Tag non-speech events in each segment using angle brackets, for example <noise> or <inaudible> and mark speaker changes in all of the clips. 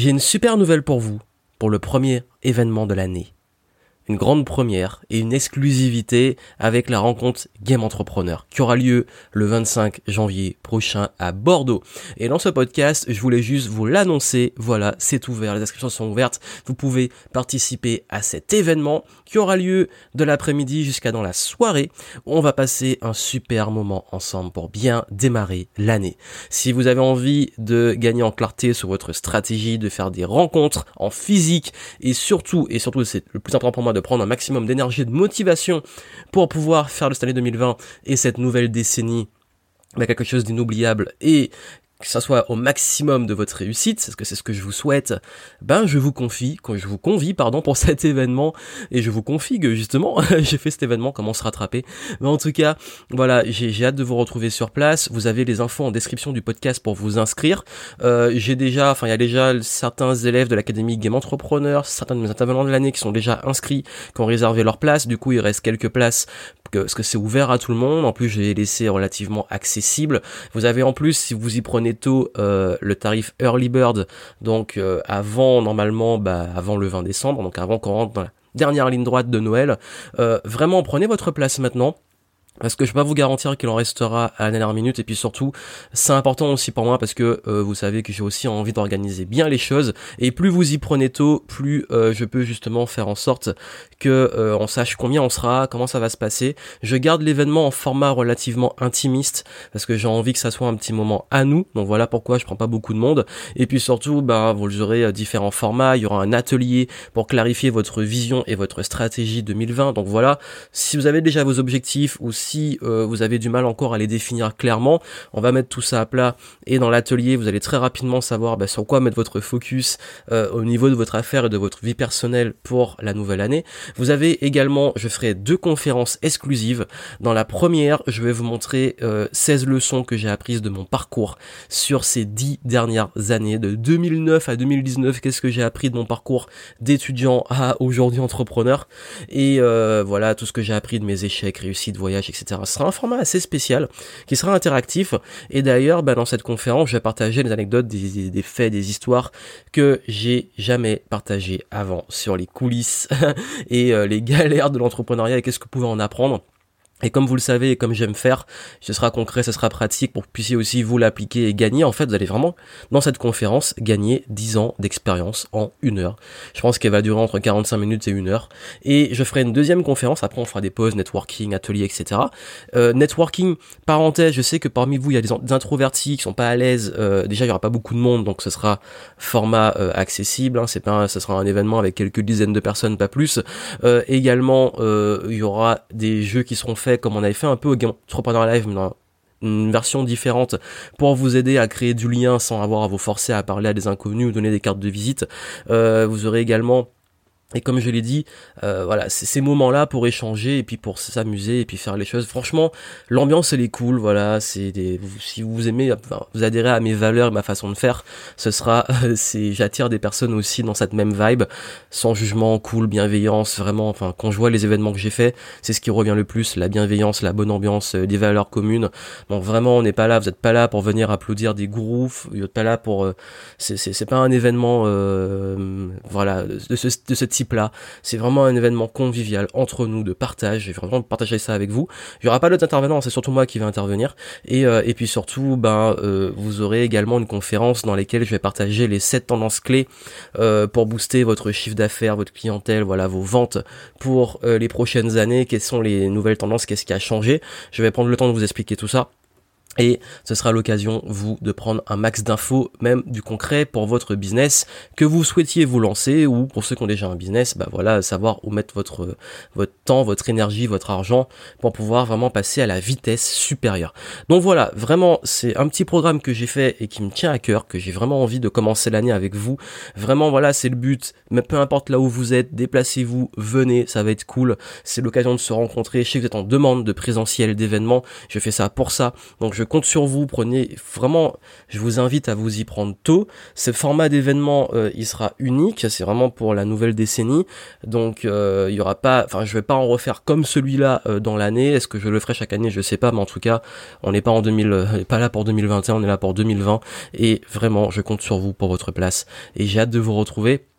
Speaker 1: J'ai une super nouvelle pour vous, pour le premier événement de l'année une grande première et une exclusivité avec la rencontre Game Entrepreneur qui aura lieu le 25 janvier prochain à Bordeaux. Et dans ce podcast, je voulais juste vous l'annoncer. Voilà, c'est ouvert, les inscriptions sont ouvertes. Vous pouvez participer à cet événement qui aura lieu de l'après-midi jusqu'à dans la soirée. On va passer un super moment ensemble pour bien démarrer l'année. Si vous avez envie de gagner en clarté sur votre stratégie, de faire des rencontres en physique et surtout, et surtout c'est le plus important pour moi de prendre un maximum d'énergie de motivation pour pouvoir faire de cette année 2020 et cette nouvelle décennie. Bah, quelque chose d'inoubliable et que ça soit au maximum de votre réussite, parce que c'est ce que je vous souhaite, ben je vous confie, je vous convie pardon pour <laughs> cet événement et je vous confie que justement <laughs> j'ai fait cet événement comment se rattraper. Mais en tout cas, voilà, j'ai hâte de vous retrouver sur place. Vous avez les infos en description du podcast pour vous inscrire. Euh, j'ai déjà, enfin il y a déjà certains élèves de l'académie Game Entrepreneur, certains de mes intervenants de l'année qui sont déjà inscrits, qui ont réservé leur place. Du coup, il reste quelques places parce que c'est ouvert à tout le monde. En plus, j'ai laissé relativement accessible. Vous avez en plus, si vous y prenez tôt, euh, le tarif Early Bird, donc euh, avant normalement, bah, avant le 20 décembre, donc avant qu'on rentre dans la dernière ligne droite de Noël. Euh, vraiment, prenez votre place maintenant. Parce que je peux pas vous garantir qu'il en restera à la dernière minute. Et puis surtout c'est important aussi pour moi parce que euh, vous savez que j'ai aussi envie d'organiser bien les choses. Et plus vous y prenez tôt plus euh, je peux justement faire en sorte que euh, on sache combien on sera comment ça va se passer. Je garde l'événement en format relativement intimiste parce que j'ai envie que ça soit un petit moment à nous. Donc voilà pourquoi je prends pas beaucoup de monde. Et puis surtout ben vous aurez différents formats. Il y aura un atelier pour clarifier votre vision et votre stratégie 2020 donc voilà si vous avez déjà vos objectifs ou si si euh, vous avez du mal encore à les définir clairement, on va mettre tout ça à plat et dans l'atelier, vous allez très rapidement savoir bah, sur quoi mettre votre focus euh, au niveau de votre affaire et de votre vie personnelle pour la nouvelle année. Vous avez également, je ferai deux conférences exclusives. Dans la première, je vais vous montrer 16 euh, leçons que j'ai apprises de mon parcours sur ces 10 dernières années, de 2009 à 2019, qu'est-ce que j'ai appris de mon parcours d'étudiant à aujourd'hui entrepreneur? Et voilà, tout ce que j'ai appris de mes échecs, réussites, voyages, ce sera un format assez spécial qui sera interactif. Et d'ailleurs, bah, dans cette conférence, je vais partager des anecdotes, des, faits, des histoires que j'ai jamais partagées avant sur les coulisses <laughs> et euh, les galères de l'entrepreneuriat et qu'est-ce que vous pouvez en apprendre. Et comme vous le savez et comme j'aime faire, ce sera concret, ce sera pratique pour que vous puissiez aussi vous l'appliquer et gagner. En fait, vous allez vraiment, dans cette conférence, gagner 10 ans d'expérience en une heure. Je pense qu'elle va durer entre 45 minutes et une heure. Et je ferai une deuxième conférence, après on fera des pauses, networking, ateliers, etc. Euh, networking, parenthèse, je sais que parmi vous, il y a des, introvertis qui sont pas à l'aise. Euh, déjà, il y aura pas beaucoup de monde, donc ce sera format euh, accessible. Hein, c'est pas, ce sera un événement avec quelques dizaines de personnes, pas plus. Euh, également, euh, il y aura des jeux qui seront faits comme on avait fait un peu au Game Entrepreneur Live, mais dans une version différente pour vous aider à créer du lien sans avoir à vous forcer à parler à des inconnus ou donner des cartes de visite. Euh, vous aurez également et comme je l'ai dit, euh, voilà, ces moments-là pour échanger et puis pour s'amuser et puis faire les choses. Franchement, l'ambiance elle est cool, voilà. C'est des, si vous aimez, enfin, vous adhérez à mes valeurs et ma façon de faire, ce sera, <laughs> c'est, j'attire des personnes aussi dans cette même vibe, sans jugement, cool, bienveillance, vraiment. Enfin, quand je vois les événements que j'ai fait, c'est ce qui revient le plus, la bienveillance, la bonne ambiance, euh, les valeurs communes. Donc vraiment, on n'est pas là, vous n'êtes pas là pour venir applaudir des gourous, vous n'êtes pas là pour, euh, c'est, c'est, pas un événement, euh, voilà, de ce, de ce type là C'est vraiment un événement convivial entre nous, de partage. Je vais vraiment partager ça avec vous. Il y aura pas d'autres intervenants, c'est surtout moi qui vais intervenir. Et, euh, puis surtout, ben, euh, vous aurez également une conférence dans laquelle je vais partager les 7 tendances clés euh, pour booster votre chiffre d'affaires, votre clientèle, voilà, vos ventes pour les prochaines années. Quelles sont les nouvelles tendances? Qu'est-ce qui a changé? Je vais prendre le temps de vous expliquer tout ça. Et ce sera l'occasion, vous, de prendre un max d'infos, même du concret pour votre business que vous souhaitiez vous lancer ou pour ceux qui ont déjà un business, bah voilà, savoir où mettre votre, votre temps, votre énergie, votre argent pour pouvoir vraiment passer à la vitesse supérieure. Donc voilà, vraiment, c'est un petit programme que j'ai fait et qui me tient à cœur, que j'ai vraiment envie de commencer l'année avec vous. Vraiment, voilà, c'est le but. Mais peu importe là où vous êtes, déplacez-vous, venez, ça va être cool. C'est l'occasion de se rencontrer. Je sais que vous êtes en demande de présentiel, d'événements. Je fais ça pour ça. Donc compte sur vous. Prenez vraiment, je vous invite à vous y prendre tôt. Ce format d'événement, euh, il sera unique. C'est vraiment pour la nouvelle décennie. Donc, euh, il y aura pas, enfin, je vais pas en refaire comme celui-là euh, dans l'année. Est-ce que je le ferai chaque année? Je sais pas, mais en tout cas, on n'est pas en 2000, pas là pour 2021, on est là pour 2020. Et vraiment, je compte sur vous pour votre place. Et j'ai hâte de vous retrouver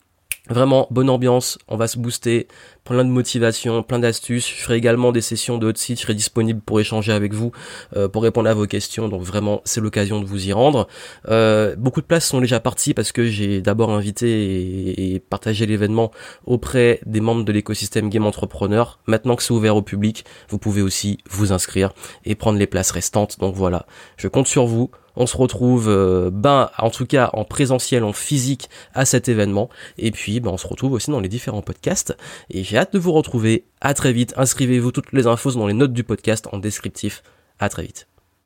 Speaker 1: Vraiment, bonne ambiance, on va se booster, plein de motivation, plein d'astuces. Je ferai également des sessions de hot site, je serai disponible pour échanger avec vous, euh, pour répondre à vos questions. Donc vraiment, c'est l'occasion de vous y rendre. Euh, beaucoup de places sont déjà parties parce que j'ai d'abord invité et, partagé l'événement auprès des membres de l'écosystème Game Entrepreneur. Maintenant que c'est ouvert au public, vous pouvez aussi vous inscrire et prendre les places restantes. Donc voilà, je compte sur vous. On se retrouve, euh, ben, en tout cas en présentiel, en physique à cet événement. Et puis, ben, on se retrouve aussi dans les différents podcasts. Et j'ai hâte de vous retrouver. À très vite. Inscrivez-vous toutes les infos dans les notes du podcast en descriptif. À très vite.